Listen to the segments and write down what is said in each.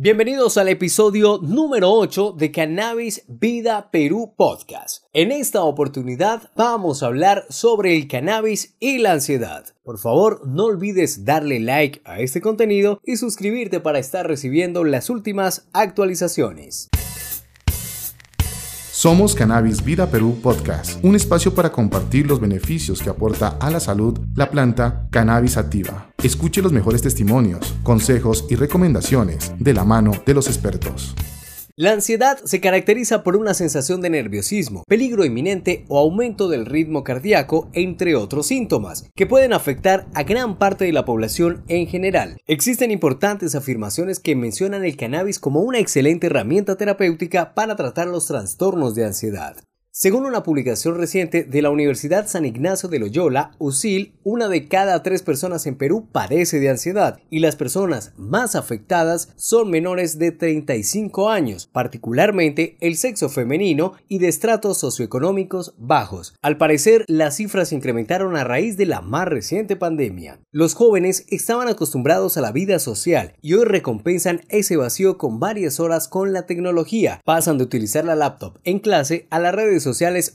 Bienvenidos al episodio número 8 de Cannabis Vida Perú Podcast. En esta oportunidad vamos a hablar sobre el cannabis y la ansiedad. Por favor, no olvides darle like a este contenido y suscribirte para estar recibiendo las últimas actualizaciones. Somos Cannabis Vida Perú Podcast, un espacio para compartir los beneficios que aporta a la salud la planta cannabis activa. Escuche los mejores testimonios, consejos y recomendaciones de la mano de los expertos. La ansiedad se caracteriza por una sensación de nerviosismo, peligro inminente o aumento del ritmo cardíaco, entre otros síntomas, que pueden afectar a gran parte de la población en general. Existen importantes afirmaciones que mencionan el cannabis como una excelente herramienta terapéutica para tratar los trastornos de ansiedad. Según una publicación reciente de la Universidad San Ignacio de Loyola, USIL, una de cada tres personas en Perú padece de ansiedad y las personas más afectadas son menores de 35 años, particularmente el sexo femenino y de estratos socioeconómicos bajos. Al parecer, las cifras se incrementaron a raíz de la más reciente pandemia. Los jóvenes estaban acostumbrados a la vida social y hoy recompensan ese vacío con varias horas con la tecnología. Pasan de utilizar la laptop en clase a las redes sociales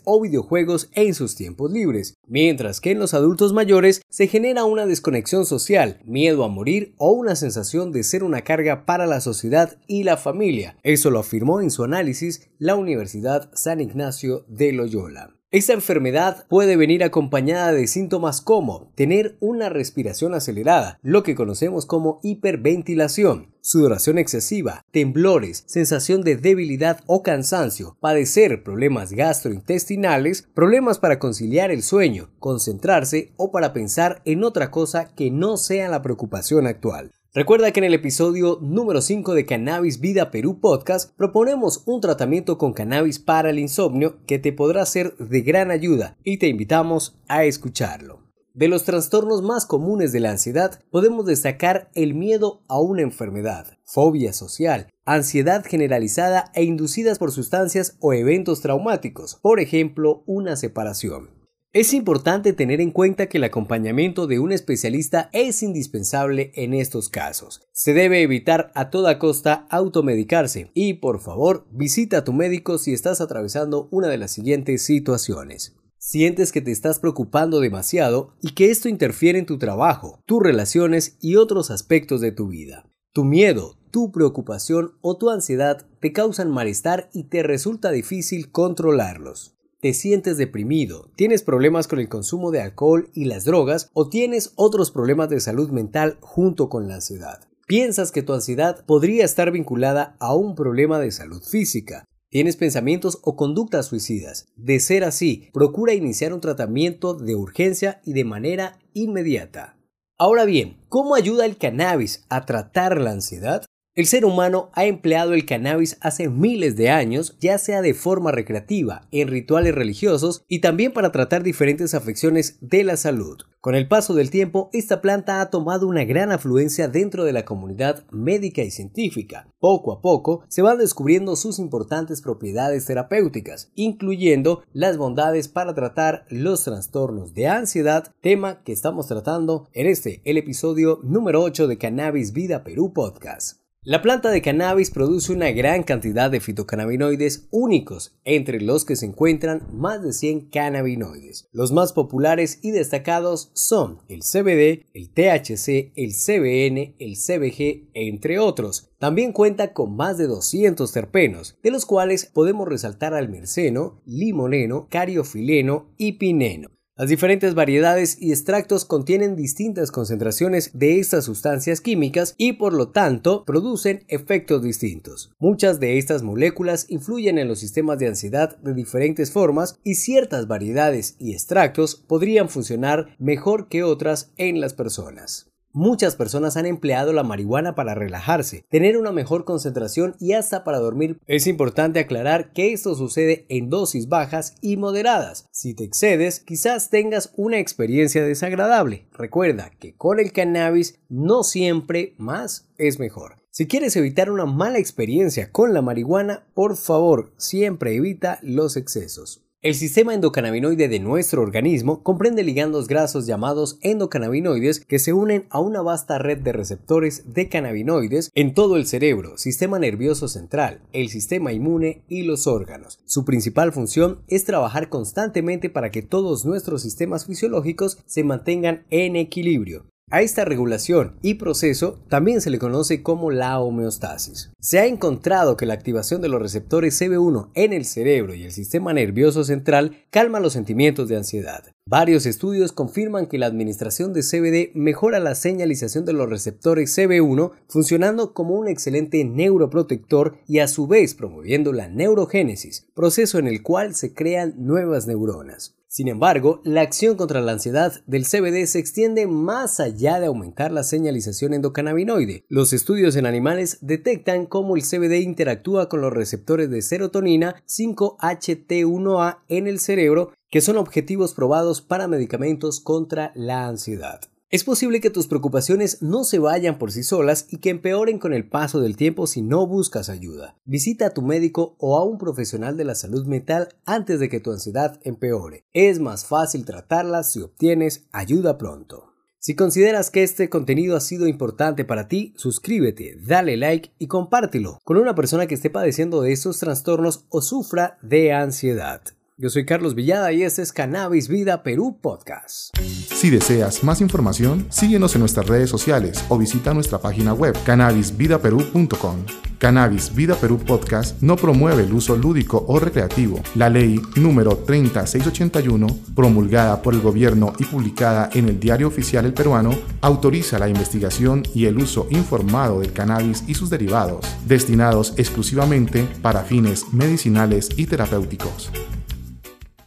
o videojuegos en sus tiempos libres, mientras que en los adultos mayores se genera una desconexión social, miedo a morir o una sensación de ser una carga para la sociedad y la familia. Eso lo afirmó en su análisis la Universidad San Ignacio de Loyola. Esta enfermedad puede venir acompañada de síntomas como tener una respiración acelerada, lo que conocemos como hiperventilación, sudoración excesiva, temblores, sensación de debilidad o cansancio, padecer problemas gastrointestinales, problemas para conciliar el sueño, concentrarse o para pensar en otra cosa que no sea la preocupación actual. Recuerda que en el episodio número 5 de Cannabis Vida Perú Podcast proponemos un tratamiento con cannabis para el insomnio que te podrá ser de gran ayuda y te invitamos a escucharlo. De los trastornos más comunes de la ansiedad podemos destacar el miedo a una enfermedad, fobia social, ansiedad generalizada e inducidas por sustancias o eventos traumáticos, por ejemplo, una separación. Es importante tener en cuenta que el acompañamiento de un especialista es indispensable en estos casos. Se debe evitar a toda costa automedicarse y por favor visita a tu médico si estás atravesando una de las siguientes situaciones. Sientes que te estás preocupando demasiado y que esto interfiere en tu trabajo, tus relaciones y otros aspectos de tu vida. Tu miedo, tu preocupación o tu ansiedad te causan malestar y te resulta difícil controlarlos te sientes deprimido, tienes problemas con el consumo de alcohol y las drogas o tienes otros problemas de salud mental junto con la ansiedad. Piensas que tu ansiedad podría estar vinculada a un problema de salud física. Tienes pensamientos o conductas suicidas. De ser así, procura iniciar un tratamiento de urgencia y de manera inmediata. Ahora bien, ¿cómo ayuda el cannabis a tratar la ansiedad? El ser humano ha empleado el cannabis hace miles de años, ya sea de forma recreativa, en rituales religiosos y también para tratar diferentes afecciones de la salud. Con el paso del tiempo, esta planta ha tomado una gran afluencia dentro de la comunidad médica y científica. Poco a poco se van descubriendo sus importantes propiedades terapéuticas, incluyendo las bondades para tratar los trastornos de ansiedad, tema que estamos tratando en este, el episodio número 8 de Cannabis Vida Perú Podcast. La planta de cannabis produce una gran cantidad de fitocannabinoides únicos, entre los que se encuentran más de 100 cannabinoides. Los más populares y destacados son el CBD, el THC, el CBN, el CBG, entre otros. También cuenta con más de 200 terpenos, de los cuales podemos resaltar al merceno, limoneno, cariofileno y pineno. Las diferentes variedades y extractos contienen distintas concentraciones de estas sustancias químicas y por lo tanto producen efectos distintos. Muchas de estas moléculas influyen en los sistemas de ansiedad de diferentes formas y ciertas variedades y extractos podrían funcionar mejor que otras en las personas. Muchas personas han empleado la marihuana para relajarse, tener una mejor concentración y hasta para dormir. Es importante aclarar que esto sucede en dosis bajas y moderadas. Si te excedes, quizás tengas una experiencia desagradable. Recuerda que con el cannabis no siempre más es mejor. Si quieres evitar una mala experiencia con la marihuana, por favor, siempre evita los excesos. El sistema endocannabinoide de nuestro organismo comprende ligandos grasos llamados endocannabinoides que se unen a una vasta red de receptores de cannabinoides en todo el cerebro, sistema nervioso central, el sistema inmune y los órganos. Su principal función es trabajar constantemente para que todos nuestros sistemas fisiológicos se mantengan en equilibrio. A esta regulación y proceso también se le conoce como la homeostasis. Se ha encontrado que la activación de los receptores CB1 en el cerebro y el sistema nervioso central calma los sentimientos de ansiedad. Varios estudios confirman que la administración de CBD mejora la señalización de los receptores CB1, funcionando como un excelente neuroprotector y a su vez promoviendo la neurogénesis, proceso en el cual se crean nuevas neuronas. Sin embargo, la acción contra la ansiedad del CBD se extiende más allá de aumentar la señalización endocannabinoide. Los estudios en animales detectan cómo el CBD interactúa con los receptores de serotonina 5-HT1A en el cerebro, que son objetivos probados para medicamentos contra la ansiedad. Es posible que tus preocupaciones no se vayan por sí solas y que empeoren con el paso del tiempo si no buscas ayuda. Visita a tu médico o a un profesional de la salud mental antes de que tu ansiedad empeore. Es más fácil tratarla si obtienes ayuda pronto. Si consideras que este contenido ha sido importante para ti, suscríbete, dale like y compártelo con una persona que esté padeciendo de estos trastornos o sufra de ansiedad. Yo soy Carlos Villada y este es Cannabis Vida Perú Podcast. Si deseas más información, síguenos en nuestras redes sociales o visita nuestra página web cannabisvidaperú.com. Cannabis Vida Perú Podcast no promueve el uso lúdico o recreativo. La ley número 30681, promulgada por el gobierno y publicada en el Diario Oficial El Peruano, autoriza la investigación y el uso informado del cannabis y sus derivados, destinados exclusivamente para fines medicinales y terapéuticos.